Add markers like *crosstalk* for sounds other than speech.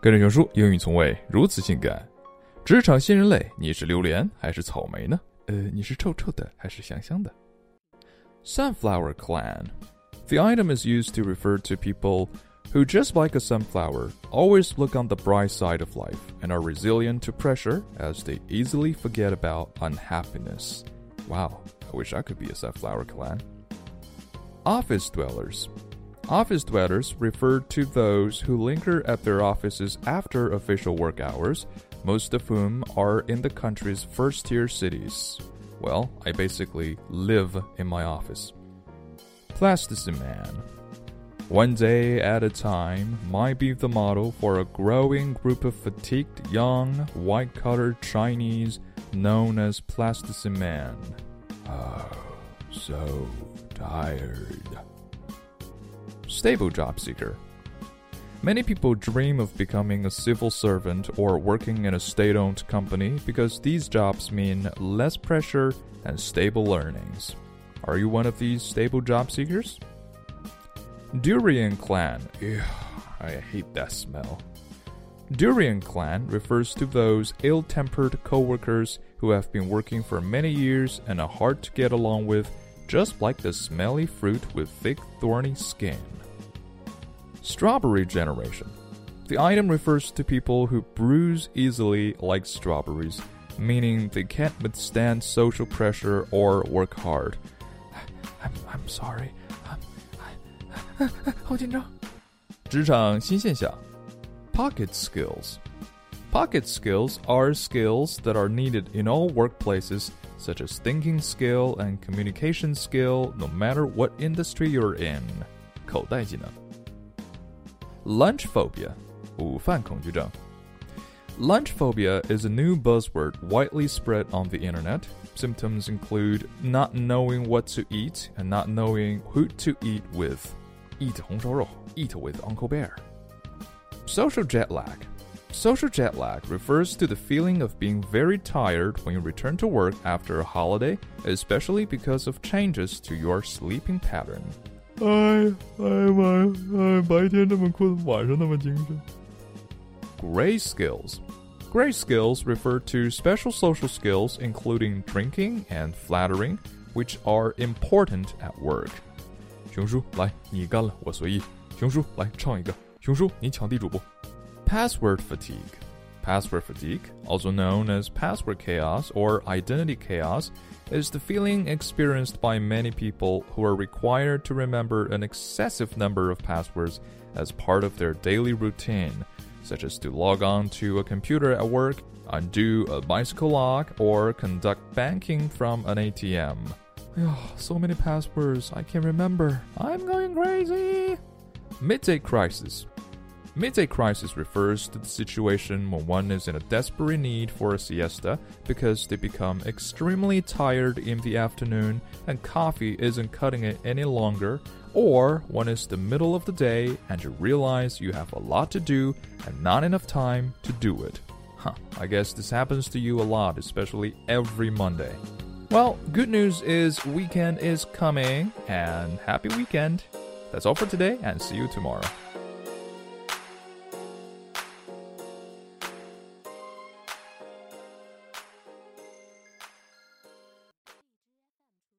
跟着熊叔，英语从未如此性感。职场新人类，你是榴莲还是草莓呢？呃，你是臭臭的还是香香的？Sunflower clan. The item is used to refer to people who, just like a sunflower, always look on the bright side of life and are resilient to pressure as they easily forget about unhappiness. Wow, I wish I could be a sunflower clan. Office dwellers. Office dwellers refer to those who linger at their offices after official work hours, most of whom are in the country's first tier cities. Well, I basically live in my office. Plasticine Man. One day at a time might be the model for a growing group of fatigued young, white collar Chinese known as Plasticine Man. Oh, so tired. Stable job seeker. Many people dream of becoming a civil servant or working in a state owned company because these jobs mean less pressure and stable earnings. Are you one of these stable job seekers? Durian Clan. Ew, I hate that smell. Durian Clan refers to those ill tempered coworkers who have been working for many years and are hard to get along with, just like the smelly fruit with thick, thorny skin. Strawberry Generation. The item refers to people who bruise easily like strawberries, meaning they can't withstand social pressure or work hard. *sighs* I'm, I'm sorry. *sighs* 好紧张。职场新现象，pocket skills。Pocket skills are skills that are needed in all workplaces, such as thinking skill and communication skill, no matter what industry you're in. 口袋技能。 Lunch phobia，午饭恐惧症。Lunch phobia is a new buzzword widely spread on the internet. Symptoms include not knowing what to eat and not knowing who to eat with. Eat 红烧肉, eat with Uncle Bear. Social jet lag. Social jet lag refers to the feeling of being very tired when you return to work after a holiday, especially because of changes to your sleeping pattern. 哎哎妈哎，白天这么困，晚上那么精神。Gray skills. Gray skills refer to special social skills including drinking and flattering, which are important at work. 熊叔，来，你干了，我随意。熊叔，来唱一个。熊叔，你抢地主不？Password fatigue. Password fatigue, also known as password chaos or identity chaos, is the feeling experienced by many people who are required to remember an excessive number of passwords as part of their daily routine, such as to log on to a computer at work, undo a bicycle lock, or conduct banking from an ATM. Oh, so many passwords I can't remember. I'm going crazy. Midday crisis. Midday crisis refers to the situation when one is in a desperate need for a siesta because they become extremely tired in the afternoon and coffee isn't cutting it any longer, or when it's the middle of the day and you realize you have a lot to do and not enough time to do it. Huh, I guess this happens to you a lot, especially every Monday. Well, good news is weekend is coming and happy weekend. That's all for today and see you tomorrow.